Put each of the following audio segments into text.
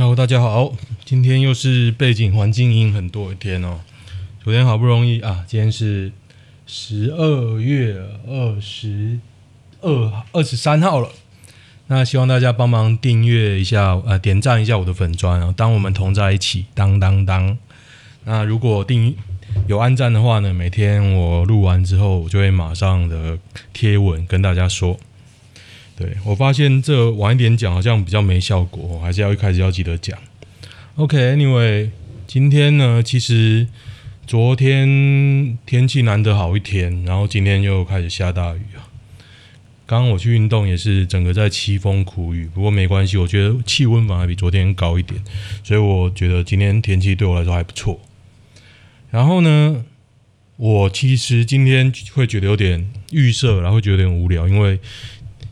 Hello，大家好，今天又是背景环境音很多一天哦。昨天好不容易啊，今天是十二月二十二二十三号了。那希望大家帮忙订阅一下，呃，点赞一下我的粉专啊。当我们同在一起，当当当。那如果订有按赞的话呢，每天我录完之后，我就会马上的贴文跟大家说。对，我发现这晚一点讲好像比较没效果，还是要一开始要记得讲。OK，Anyway，今天呢，其实昨天天气难得好一天，然后今天又开始下大雨啊。刚刚我去运动也是整个在凄风苦雨，不过没关系，我觉得气温反而比昨天高一点，所以我觉得今天天气对我来说还不错。然后呢，我其实今天会觉得有点预设，然后觉得有点无聊，因为。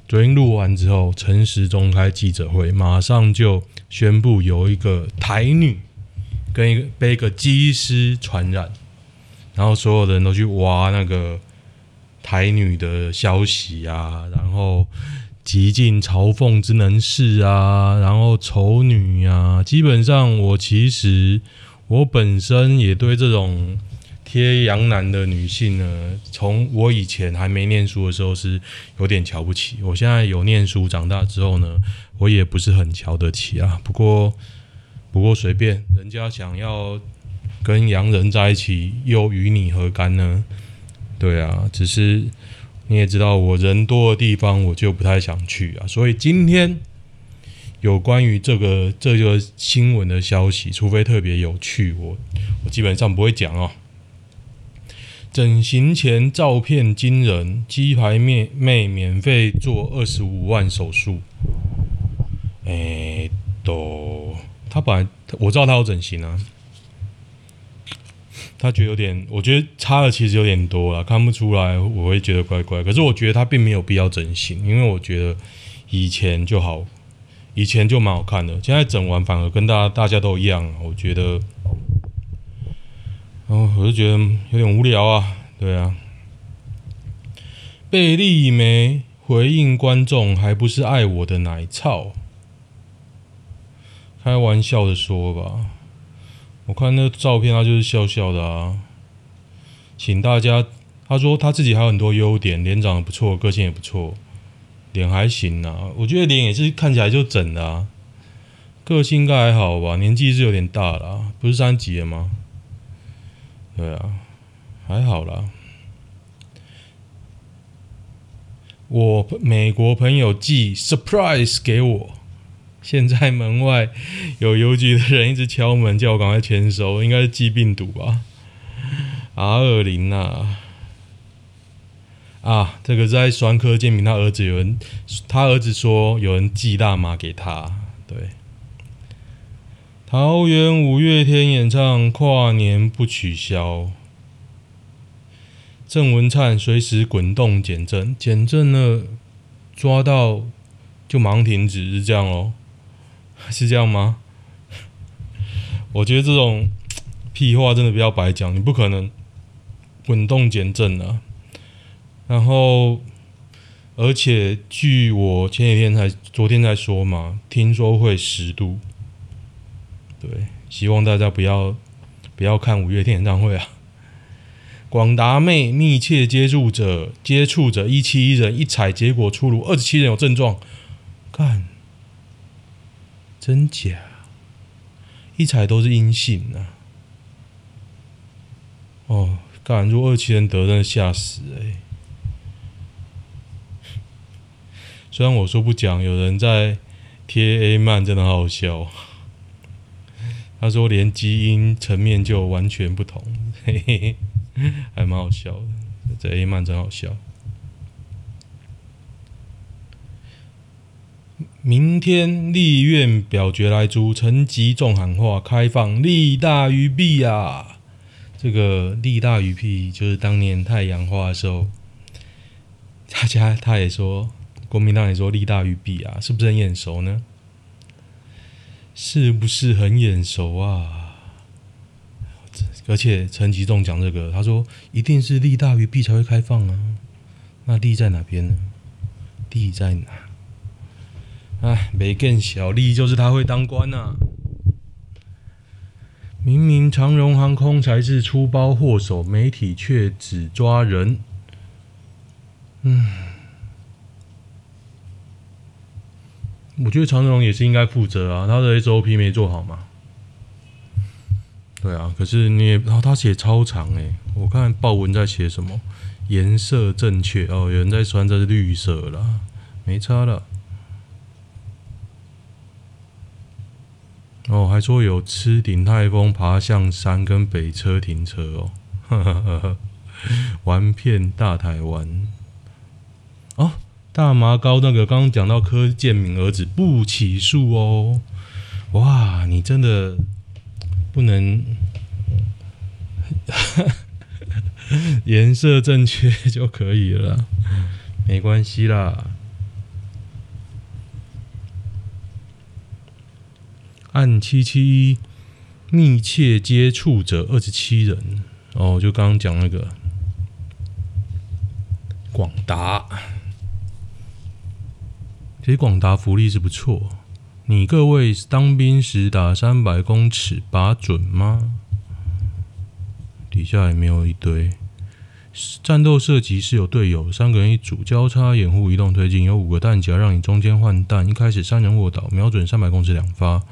昨天录完之后，陈时中开记者会，马上就宣布有一个台女跟一个被一个机师传染，然后所有的人都去挖那个台女的消息啊，然后极尽嘲讽之能事啊，然后丑女啊，基本上我其实我本身也对这种。贴洋男的女性呢，从我以前还没念书的时候是有点瞧不起，我现在有念书，长大之后呢，我也不是很瞧得起啊。不过，不过随便，人家想要跟洋人在一起，又与你何干呢？对啊，只是你也知道，我人多的地方我就不太想去啊。所以今天有关于这个这个新闻的消息，除非特别有趣，我我基本上不会讲哦。整形前照片惊人，鸡排妹妹免费做二十五万手术。哎、都他本来我知道他有整形啊，他觉得有点，我觉得差的其实有点多了，看不出来，我会觉得怪怪。可是我觉得他并没有必要整形，因为我觉得以前就好，以前就蛮好看的，现在整完反而跟大家大家都一样，我觉得。哦，我就觉得有点无聊啊，对啊。贝莉莓回应观众，还不是爱我的奶操？开玩笑的说吧，我看那照片，他就是笑笑的啊。请大家，他说他自己还有很多优点，脸长得不错，个性也不错，脸还行啊。我觉得脸也是看起来就整的啊，个性应该还好吧，年纪是有点大了，不是三级了吗？对啊，还好啦。我美国朋友寄 surprise 给我，现在门外有邮局的人一直敲门，叫我赶快签收，应该是寄病毒吧？R 二零啊，啊，这个在双科鉴评，他儿子有人，他儿子说有人寄大麻给他，对。桃园五月天演唱跨年不取消，郑文灿随时滚动减震，减震了抓到就忙停止，是这样哦？是这样吗？我觉得这种屁话真的不要白讲，你不可能滚动减震啊。然后，而且据我前几天才、昨天才说嘛，听说会十度。对，希望大家不要不要看五月天演唱会啊！广达妹密切接触者接触者一七一人一采结果出炉，二十七人有症状，看真假？一采都是阴性啊！哦，干，如果二七人得，真的吓死哎、虽然我说不讲，有人在贴 A 漫，真的好好笑。他说：“连基因层面就完全不同，嘿嘿嘿，还蛮好笑的。这 A 曼真好笑。明天立院表决来租，陈吉仲喊话开放利大于弊啊！这个利大于弊，就是当年太阳花的时候，大家他也说，国民党也说利大于弊啊，是不是很眼熟呢？”是不是很眼熟啊？而且陈吉仲讲这个，他说一定是利大于弊才会开放啊。那利在哪边呢？利在哪？哎，没更小利就是他会当官、啊。明明长荣航空才是出包祸首，媒体却只抓人。嗯，我觉得常荣也是应该负责啊，他的 SOP 没做好嘛。对啊，可是你也，然后他写超长诶，我看报文在写什么颜色正确哦，有人在说这是绿色啦，没差了。哦，还说有吃鼎泰丰、爬象山跟北车停车哦，呵呵呵，玩骗大台湾。大麻高那个刚刚讲到柯建铭儿子不起诉哦，哇，你真的。不能 颜色正确就可以了，没关系啦。按七七一密切接触者二十七人哦，就刚刚讲那个广达，其实广达福利是不错。你各位当兵时打三百公尺靶准吗？底下也没有一堆。战斗射击是有队友，三个人一组，交叉掩护，移动推进，有五个弹夹让你中间换弹。一开始三人卧倒，瞄准三百公尺两发。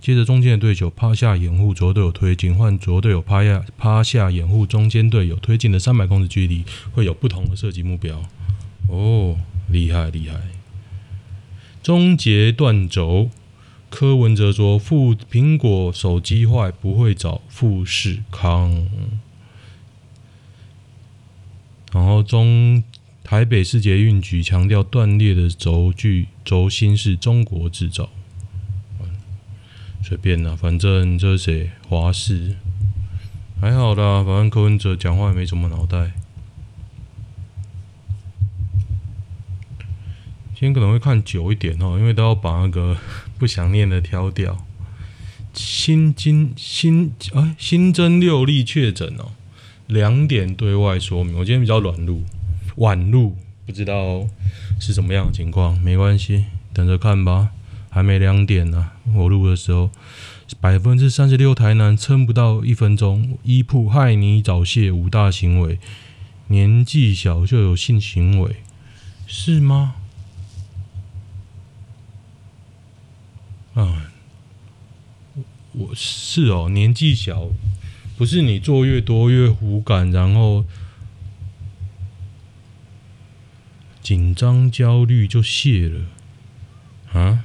接着中间的对手趴下掩护，左队友推进，换左队友趴下趴下掩护，中间队友推进的三百公尺距离会有不同的射击目标。哦，厉害厉害！终结断轴，柯文哲说：“富苹果手机坏不会找富士康。”然后中台北市捷运局强调，断裂的轴距轴心是中国制造。随便啦，反正这是？华视还好啦，反正柯文哲讲话也没什么脑袋。今天可能会看久一点哦，因为都要把那个 不想念的挑掉。新金新哎新增六例确诊哦，两点对外说明。我今天比较软路，晚录，不知道是什么样的情况，没关系，等着看吧。还没两点呢，我录的时候，百分之三十六台南撑不到一分钟，医铺害你早泄五大行为，年纪小就有性行为，是吗？啊，我是哦，年纪小，不是你做越多越无感，然后紧张焦虑就泄了啊？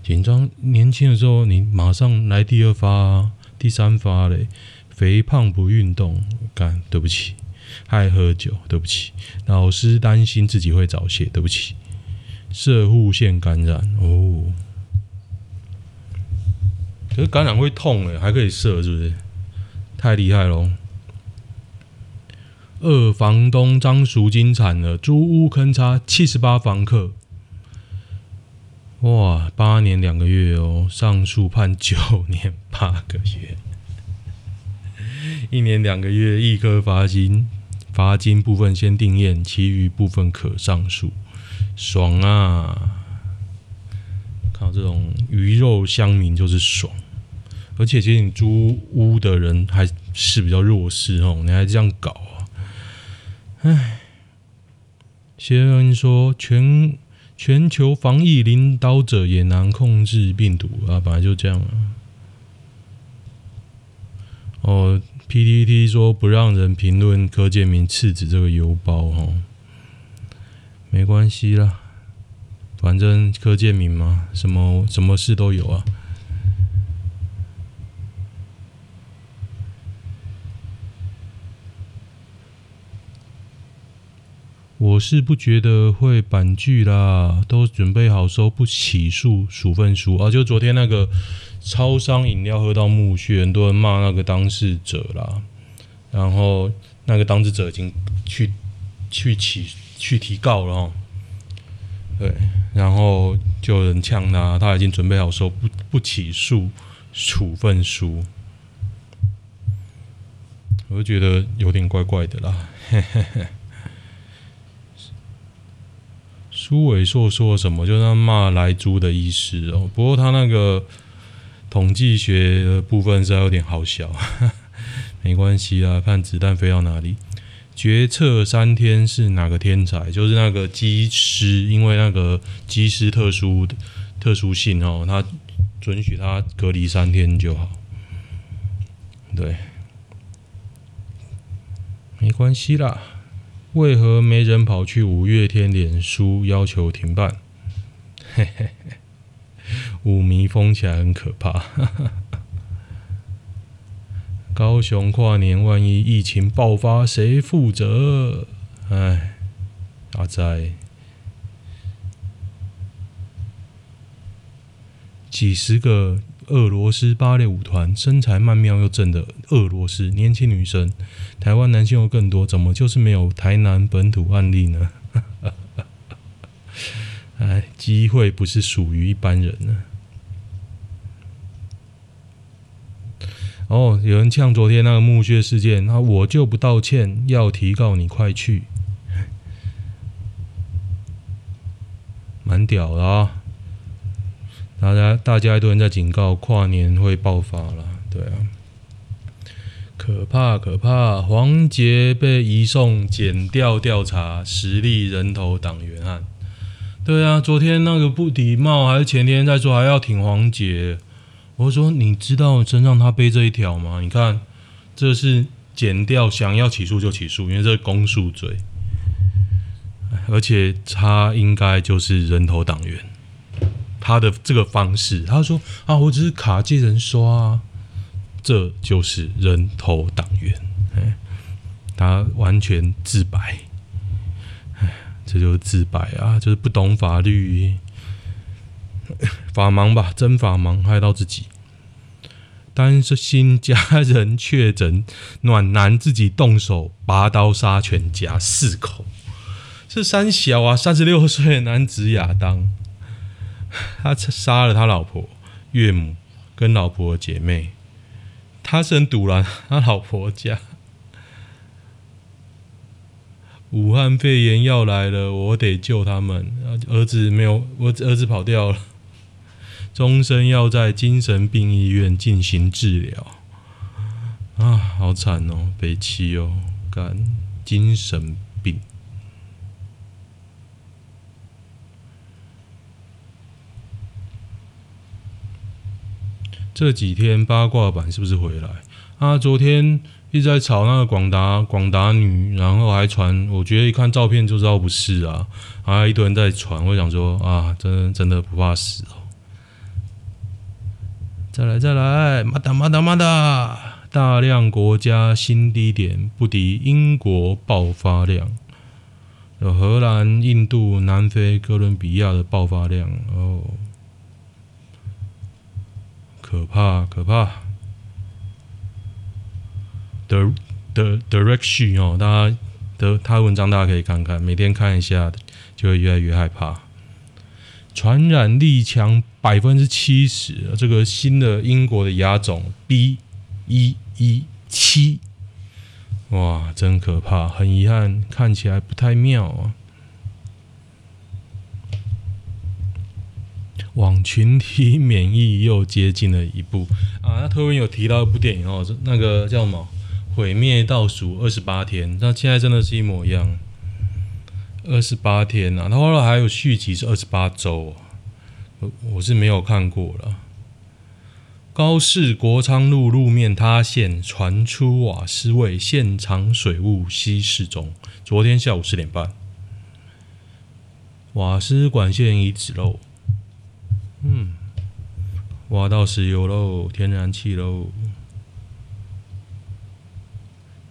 紧张年轻的时候，你马上来第二发、第三发嘞，肥胖不运动，干，对不起，爱喝酒，对不起，老师担心自己会早泄，对不起，射护腺感染哦。可是感染会痛诶，还可以射，是不是？太厉害喽！二房东张淑金惨了，租屋坑杀七十八房客。哇，八年两个月哦，上诉判九年八个月，一年两个月一颗罚金，罚金部分先定验，其余部分可上诉，爽啊！看到，这种鱼肉乡民就是爽。而且，其实你租屋的人还是比较弱势哦，你还这样搞啊？唉，先生说全全球防疫领导者也难控制病毒啊，本来就这样啊。哦，PTT 说不让人评论柯建铭次子这个邮包哦，没关系啦，反正柯建铭嘛，什么什么事都有啊。我是不觉得会板剧啦，都准备好收不起诉处分书啊！就昨天那个超商饮料喝到木屑，很多人骂那个当事者啦，然后那个当事者已经去去起去提告了，对，然后就有人呛他，他已经准备好收不不起诉处分书，我就觉得有点怪怪的啦，嘿嘿嘿。苏伟硕说什么？就他骂莱猪的意思哦。不过他那个统计学的部分是有点好笑，没关系啊，看子弹飞到哪里。决策三天是哪个天才？就是那个机师，因为那个机师特殊特殊性哦，他准许他隔离三天就好。对，没关系啦。为何没人跑去五月天脸书要求停办？嘿嘿嘿，五迷疯起来很可怕。高雄跨年，万一疫情爆发，谁负责？哎，阿仔，几十个俄罗斯芭蕾舞团，身材曼妙又正的俄罗斯年轻女生，台湾男性又更多，怎么就是没有台南本土案例呢？哎，机会不是属于一般人呢。哦，有人呛昨天那个墓穴事件，那我就不道歉，要提告你快去，蛮屌的啊！大家大家一堆人在警告，跨年会爆发了，对啊，可怕可怕！黄杰被移送检调调查，实力人头党员案，对啊，昨天那个不礼貌，还是前天在说还要挺黄杰。我说：“你知道身上他背这一条吗？你看，这是检调，想要起诉就起诉，因为这是公诉罪，而且他应该就是人头党员。他的这个方式，他说啊，我只是卡借人刷啊，这就是人头党员。哎，他完全自白，哎，这就是自白啊，就是不懂法律。”法盲吧，真法盲，害到自己。担心家人确诊，暖男自己动手拔刀杀全家四口。是三小啊，三十六岁的男子亚当，他杀了他老婆、岳母跟老婆的姐妹。他是很赌烂他老婆家。武汉肺炎要来了，我得救他们。儿子没有，我儿子跑掉了。终身要在精神病医院进行治疗啊，好惨哦，北七哦，干精神病。这几天八卦版是不是回来啊？昨天一直在吵那个广达广达女，然后还传，我觉得一看照片就知道不是啊，还啊，一堆人在传，我想说啊，真真的不怕死哦。再来再来，马达马达马达，大量国家新低点不敌英国爆发量，有荷兰、印度、南非、哥伦比亚的爆发量哦，可怕可怕。The The Direction 哦，大家的他文章大家可以看看，每天看一下，就会越来越害怕。传染力强百分之七十，这个新的英国的亚种 B 一一七，哇，真可怕！很遗憾，看起来不太妙啊。往群体免疫又接近了一步啊！那推文有提到一部电影哦，那个叫什么《毁灭倒数二十八天》，那现在真的是一模一样。二十八天啊，他后来还有续集是二十八周，我我是没有看过了。高市国昌路路面塌陷，传出瓦斯味，现场水雾稀释中。昨天下午四点半，瓦斯管线已止漏，嗯，挖到石油喽，天然气喽。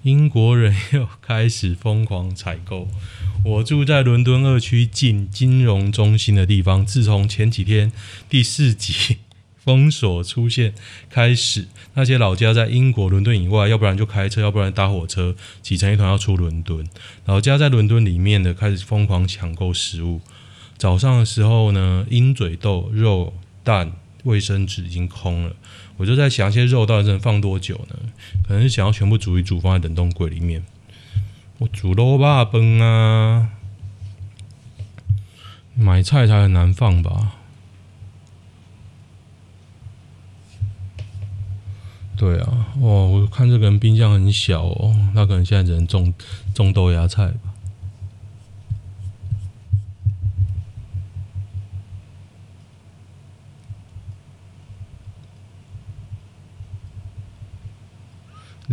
英国人又开始疯狂采购。我住在伦敦二区近金融中心的地方。自从前几天第四级封锁出现开始，那些老家在英国伦敦以外，要不然就开车，要不然搭火车，挤成一团要出伦敦。老家在伦敦里面的开始疯狂抢购食物。早上的时候呢，鹰嘴豆、肉、蛋、卫生纸已经空了。我就在想，些肉到底能放多久呢？可能是想要全部煮一煮，放在冷冻柜里面。我煮肉霸崩啊！买菜才很难放吧？对啊，哇！我看这个人冰箱很小哦，那可能现在只能种种豆芽菜吧。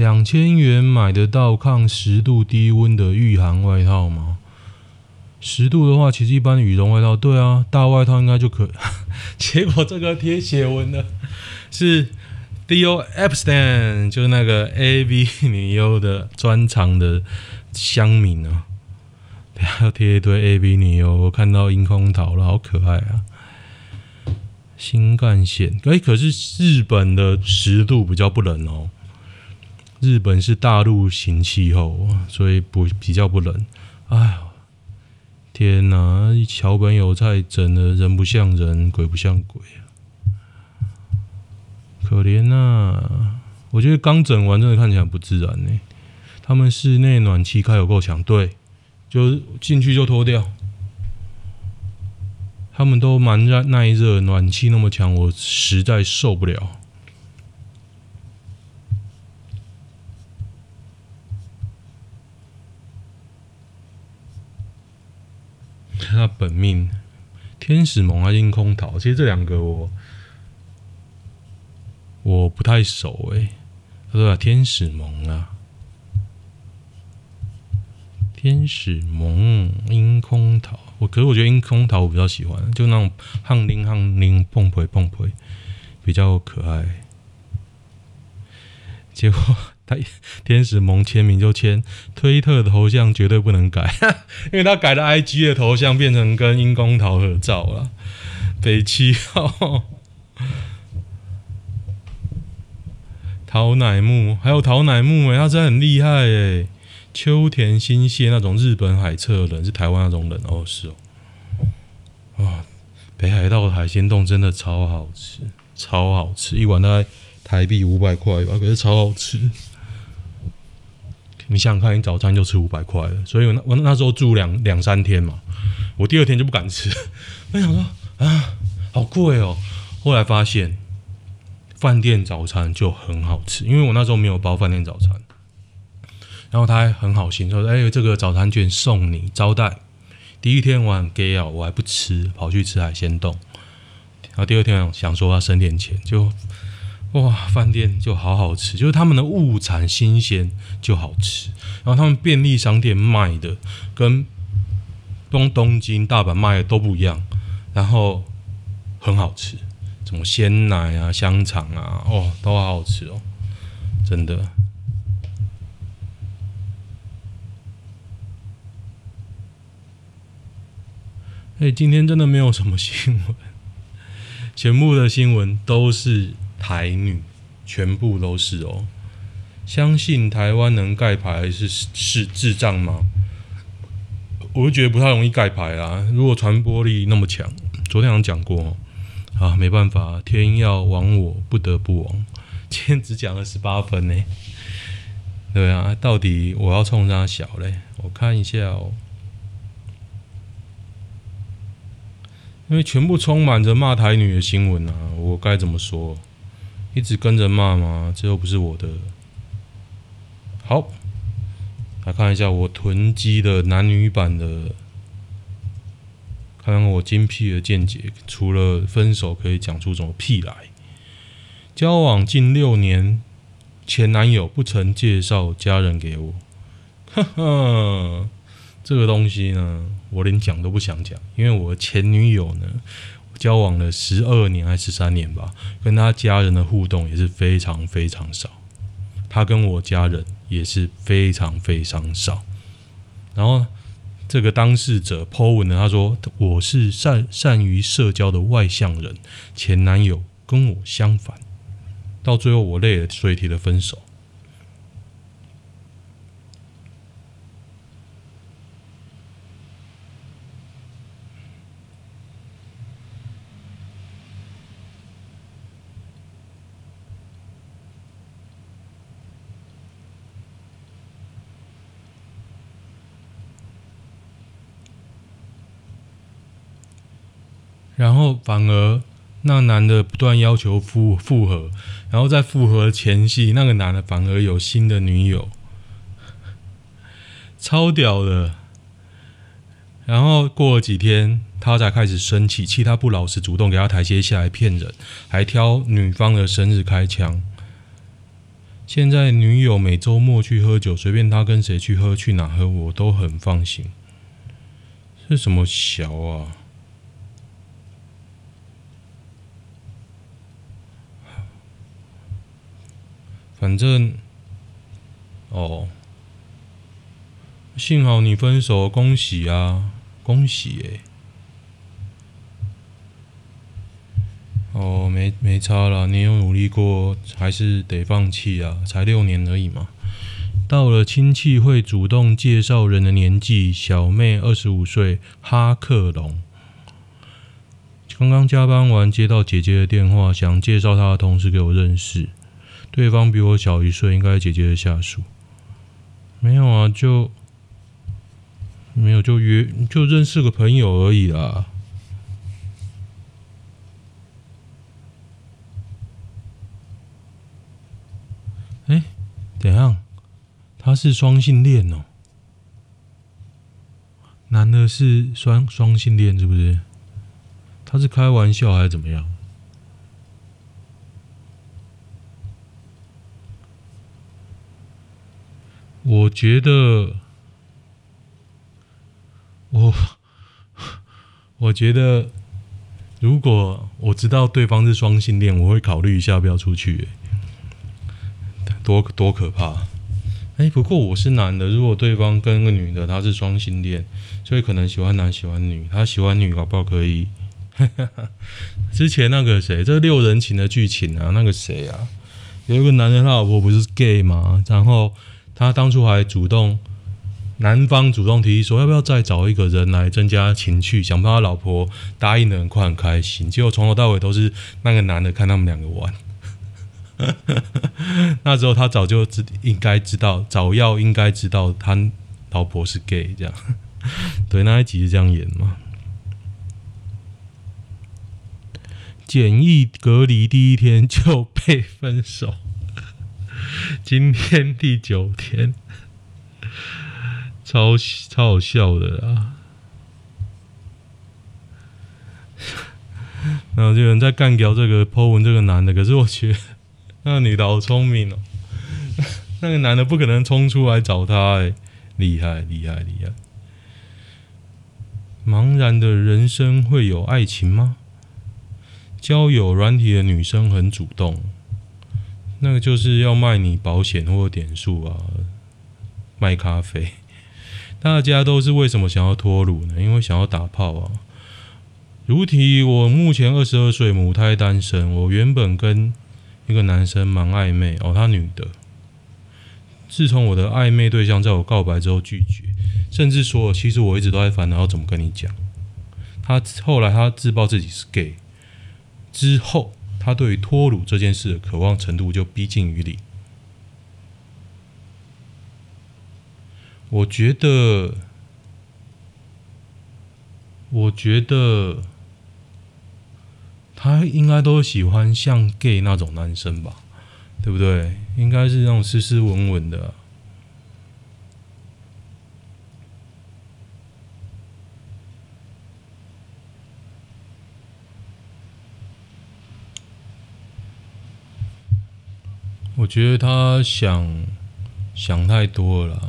两千元买得到抗十度低温的御寒外套吗？十度的话，其实一般羽绒外套，对啊，大外套应该就可。结果这个贴写文的是 d o Epstein，就是那个 AV 女优的专长的乡民啊。不要贴一堆 AV 女优，我看到樱空桃了，好可爱啊！新干线，哎、可是日本的十度比较不冷哦。日本是大陆型气候，所以不比较不冷。哎呦，天哪！桥本有菜整的人不像人，鬼不像鬼，可怜呐、我觉得刚整完真的看起来不自然呢。他们室内暖气开有够强，对，就进去就脱掉。他们都蛮耐耐热，暖气那么强，我实在受不了。他本命天使萌还是樱空桃？其实这两个我我不太熟诶。他说天使萌啊，天使萌樱空桃。我可是我觉得樱空桃我比较喜欢，就那种夯铃夯铃碰皮碰皮比较可爱。结果。他天使萌签名就签推特的头像绝对不能改，因为他改了 IG 的头像变成跟樱空桃合照了。北七号桃乃木还有桃乃木哎，他真的很厉害哎。秋田新潟那种日本海侧的人是台湾那种人哦，是哦。啊，北海道的海鲜冻真的超好吃，超好吃，一碗大概台币五百块吧，可是超好吃。你想想看，你早餐就吃五百块了，所以我那我那时候住两两三天嘛，我第二天就不敢吃。我想说啊，好贵哦。后来发现饭店早餐就很好吃，因为我那时候没有包饭店早餐，然后他还很好心说：“哎，这个早餐券送你招待。”第一天我很 gay 啊，我还不吃，跑去吃海鲜冻。然后第二天想说要省点钱，就。哇，饭店就好好吃，就是他们的物产新鲜就好吃。然后他们便利商店卖的跟东东京、大阪卖的都不一样，然后很好吃，什么鲜奶啊、香肠啊，哦，都好好吃哦，真的。哎，今天真的没有什么新闻，全部的新闻都是。台女全部都是哦，相信台湾能盖牌是是智障吗？我就觉得不太容易盖牌啦。如果传播力那么强，昨天有讲过啊，没办法，天要亡我不得不亡。今天只讲了十八分呢，对啊，到底我要冲啥小嘞？我看一下哦，因为全部充满着骂台女的新闻啊，我该怎么说？一直跟着骂吗？这又不是我的。好，来看一下我囤积的男女版的，看看我精辟的见解。除了分手，可以讲出什么屁来？交往近六年，前男友不曾介绍家人给我。哈哈，这个东西呢，我连讲都不想讲，因为我前女友呢。交往了十二年还是十三年吧，跟他家人的互动也是非常非常少，他跟我家人也是非常非常少。然后这个当事者 po 文呢，他说我是善善于社交的外向人，前男友跟我相反，到最后我累了，所以提了分手。然后反而那男的不断要求复复合，然后在复合前夕，那个男的反而有新的女友，超屌的。然后过了几天，他才开始生气，气他不老实，主动给他台阶下来骗人，还挑女方的生日开枪。现在女友每周末去喝酒，随便他跟谁去喝，去哪喝，我都很放心。是什么小啊？反正，哦，幸好你分手，恭喜啊，恭喜诶。哦，没没差啦，你有努力过，还是得放弃啊，才六年而已嘛。到了亲戚会主动介绍人的年纪，小妹二十五岁，哈克龙。刚刚加班完，接到姐姐的电话，想介绍她的同事给我认识。对方比我小一岁，应该是姐姐的下属。没有啊，就没有就约就认识个朋友而已啦。哎，怎样？他是双性恋哦？男的是双双性恋是不是？他是开玩笑还是怎么样？我觉得，我 我觉得，如果我知道对方是双性恋，我会考虑一下要不要出去。多多可怕！哎，不过我是男的，如果对方跟个女的，他是双性恋，所以可能喜欢男喜欢女，他喜欢女，搞不好可以。之前那个谁，这六人情的剧情啊，那个谁啊，有一个男的他老婆不是 gay 吗？然后。他当初还主动，男方主动提议说要不要再找一个人来增加情趣，想不到他老婆答应的很快很开心，结果从头到尾都是那个男的看他们两个玩。那时候他早就知应该知道，早要应该知道他老婆是 gay 这样。对，那一集是这样演嘛？检疫隔离第一天就被分手。今天第九天，超超好笑的啊！然后就有人在干掉这个 Po 文这个男的，可是我觉得 那个女的好聪明哦，那个男的不可能冲出来找她，哎，厉害厉害厉害！茫然的人生会有爱情吗？交友软体的女生很主动。那个就是要卖你保险或点数啊，卖咖啡。大家都是为什么想要脱乳呢？因为想要打炮啊。如题，我目前二十二岁，母胎单身。我原本跟一个男生蛮暧昧哦，他女的。自从我的暧昧对象在我告白之后拒绝，甚至说其实我一直都在烦恼要怎么跟你讲。他后来他自曝自己是 gay 之后。他对于脱鲁这件事的渴望程度就逼近于零。我觉得，我觉得他应该都喜欢像 gay 那种男生吧，对不对？应该是那种斯斯文文的。我觉得他想想太多了啦，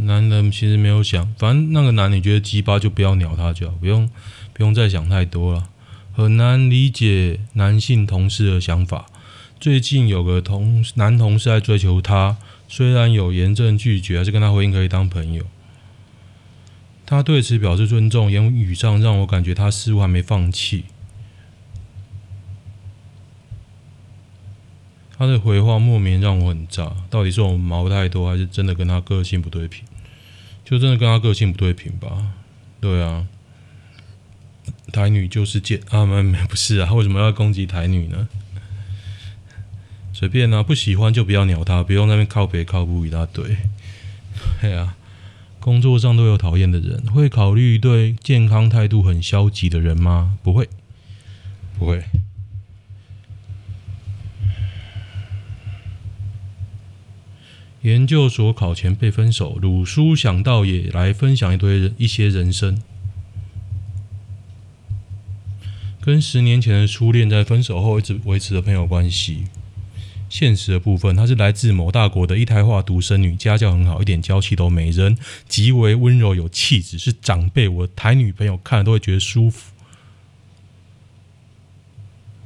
男人其实没有想，反正那个男你觉得鸡巴就不要鸟他就好，不用不用再想太多了。很难理解男性同事的想法。最近有个同男同事在追求他，虽然有严正拒绝，还是跟他回应可以当朋友。他对此表示尊重，言语上让我感觉他似乎还没放弃。他的回话莫名让我很炸，到底是我毛太多，还是真的跟他个性不对频？就真的跟他个性不对频吧？对啊，台女就是贱啊！没没不是啊，为什么要攻击台女呢？随便啊，不喜欢就不要鸟他，不用那边靠北靠不一大堆。对啊，工作上都有讨厌的人，会考虑对健康态度很消极的人吗？不会，不会。研究所考前被分手，鲁叔想到也来分享一堆人一些人生。跟十年前的初恋在分手后一直维持着朋友关系。现实的部分，她是来自某大国的一胎化独生女，家教很好，一点娇气都没，人极为温柔有气质，是长辈我台女朋友看了都会觉得舒服。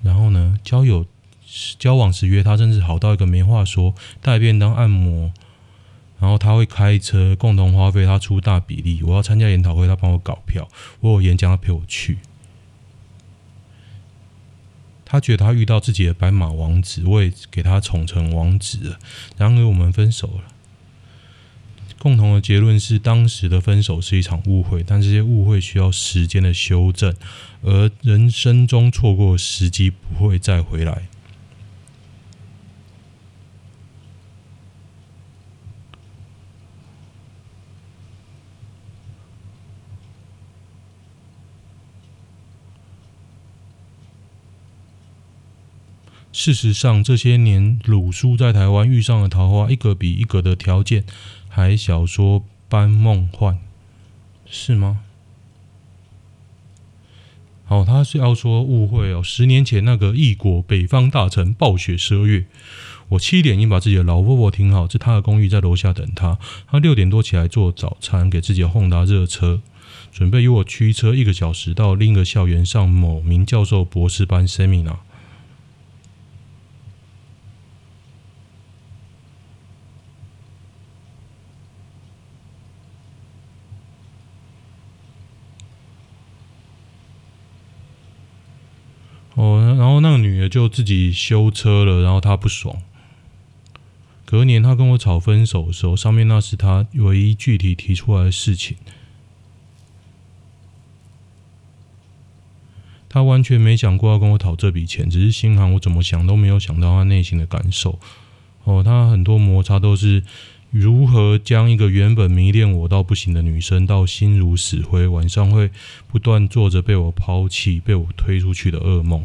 然后呢，交友交往时约他，真是好到一个没话说，带便当、按摩，然后他会开车，共同花费他出大比例。我要参加研讨会，他帮我搞票；我有演讲，他陪我去。他觉得他遇到自己的白马王子，我也给他宠成王子了。然而我们分手了。共同的结论是，当时的分手是一场误会，但这些误会需要时间的修正，而人生中错过时机不会再回来。事实上，这些年鲁叔在台湾遇上了桃花，一个比一个的条件还小说般梦幻，是吗？好，他是要说误会哦。十年前那个异国北方大城暴雪十二月，我七点已经把自己的老婆婆停好，在他的公寓在楼下等他。他六点多起来做早餐，给自己的 Honda 热车，准备与我驱车一个小时到另一个校园上某名教授博士班 Seminar。哦，然后那个女的就自己修车了，然后他不爽。隔年他跟我吵分手的时候，上面那是他唯一具体提出来的事情。他完全没想过要跟我讨这笔钱，只是心寒，我怎么想都没有想到他内心的感受。哦，他很多摩擦都是。如何将一个原本迷恋我到不行的女生，到心如死灰，晚上会不断做着被我抛弃、被我推出去的噩梦？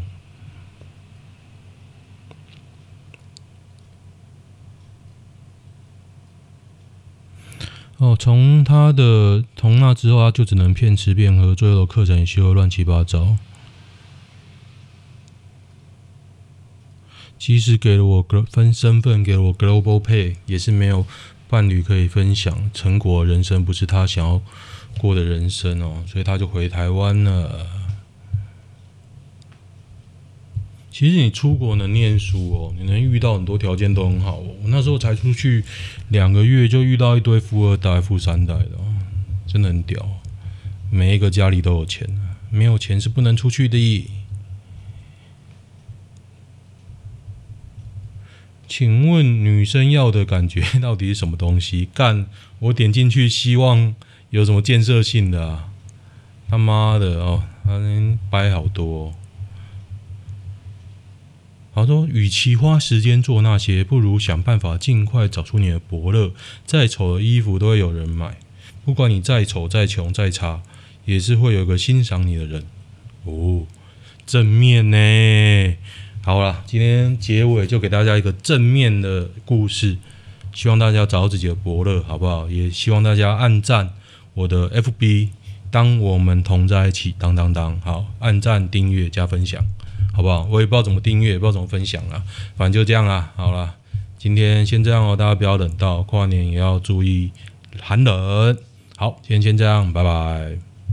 哦，从他的从那之后，他就只能骗吃骗喝，最后的课程也修得乱七八糟。即使给了我分身份，给了我 Global Pay，也是没有。伴侣可以分享成果，人生不是他想要过的人生哦，所以他就回台湾了。其实你出国能念书哦，你能遇到很多条件都很好哦。我那时候才出去两个月，就遇到一堆富二代、富三代的，哦真的很屌。每一个家里都有钱，没有钱是不能出去的。请问女生要的感觉到底是什么东西？干，我点进去，希望有什么建设性的啊？他妈的哦，他能掰好多。他说，与其花时间做那些，不如想办法尽快找出你的伯乐。再丑的衣服都会有人买，不管你再丑、再穷、再差，也是会有个欣赏你的人。哦，正面呢？好了，今天结尾就给大家一个正面的故事，希望大家找到自己的伯乐，好不好？也希望大家按赞我的 FB，当我们同在一起，当当当，好，按赞、订阅、加分享，好不好？我也不知道怎么订阅，也不知道怎么分享了，反正就这样啦。好了，今天先这样哦，大家不要冷到，跨年也要注意寒冷。好，今天先这样，拜拜。